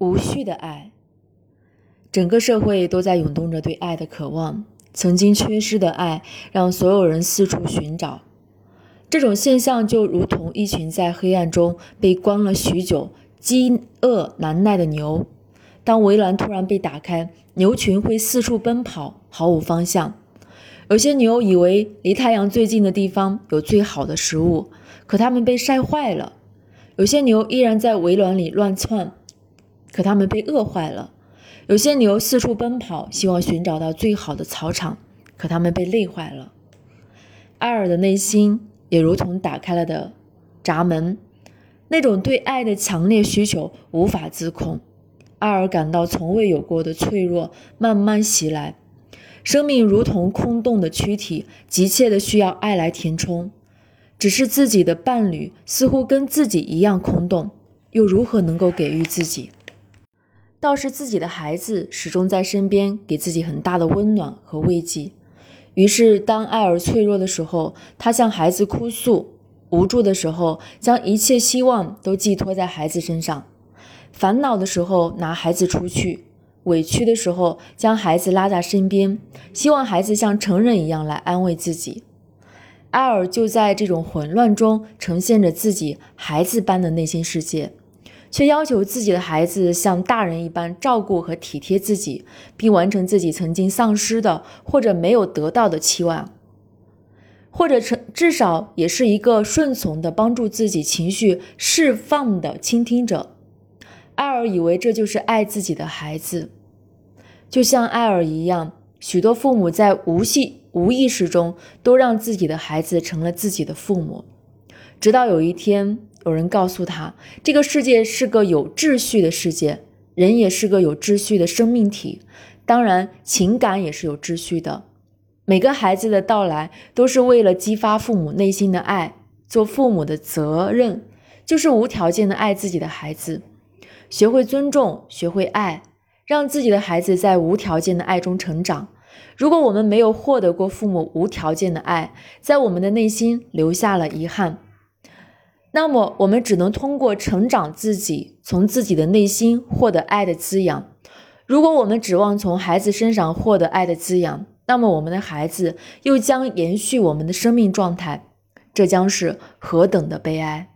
无序的爱。整个社会都在涌动着对爱的渴望，曾经缺失的爱让所有人四处寻找。这种现象就如同一群在黑暗中被关了许久、饥饿难耐的牛。当围栏突然被打开，牛群会四处奔跑，毫无方向。有些牛以为离太阳最近的地方有最好的食物，可它们被晒坏了；有些牛依然在围栏里乱窜，可它们被饿坏了；有些牛四处奔跑，希望寻找到最好的草场，可它们被累坏了。艾尔的内心也如同打开了的闸门，那种对爱的强烈需求无法自控。艾尔感到从未有过的脆弱慢慢袭来，生命如同空洞的躯体，急切的需要爱来填充。只是自己的伴侣似乎跟自己一样空洞，又如何能够给予自己？倒是自己的孩子始终在身边，给自己很大的温暖和慰藉。于是，当艾尔脆弱的时候，他向孩子哭诉；无助的时候，将一切希望都寄托在孩子身上。烦恼的时候拿孩子出去，委屈的时候将孩子拉在身边，希望孩子像成人一样来安慰自己。艾尔就在这种混乱中呈现着自己孩子般的内心世界，却要求自己的孩子像大人一般照顾和体贴自己，并完成自己曾经丧失的或者没有得到的期望，或者成至少也是一个顺从的帮助自己情绪释放的倾听者。艾尔以为这就是爱自己的孩子，就像艾尔一样，许多父母在无系无意识中都让自己的孩子成了自己的父母。直到有一天，有人告诉他，这个世界是个有秩序的世界，人也是个有秩序的生命体，当然，情感也是有秩序的。每个孩子的到来都是为了激发父母内心的爱。做父母的责任就是无条件的爱自己的孩子。学会尊重，学会爱，让自己的孩子在无条件的爱中成长。如果我们没有获得过父母无条件的爱，在我们的内心留下了遗憾，那么我们只能通过成长自己，从自己的内心获得爱的滋养。如果我们指望从孩子身上获得爱的滋养，那么我们的孩子又将延续我们的生命状态，这将是何等的悲哀！